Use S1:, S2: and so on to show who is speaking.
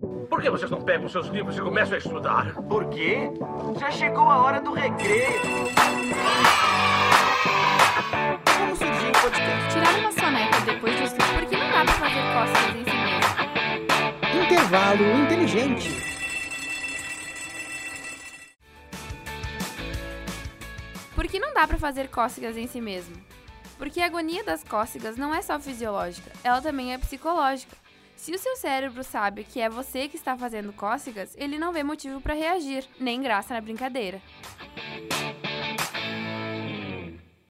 S1: Por que vocês não pegam seus livros e começam a estudar?
S2: Por quê? Já chegou a hora do recreio.
S3: Como surgiu o podcast?
S4: Tirar uma soneca depois do estudo, porque não dá pra fazer cócegas em si mesmo.
S3: Intervalo inteligente.
S4: Por que não dá pra fazer cócegas em si mesmo? Porque a agonia das cócegas não é só fisiológica, ela também é psicológica. Se o seu cérebro sabe que é você que está fazendo cócegas, ele não vê motivo pra reagir, nem graça na brincadeira.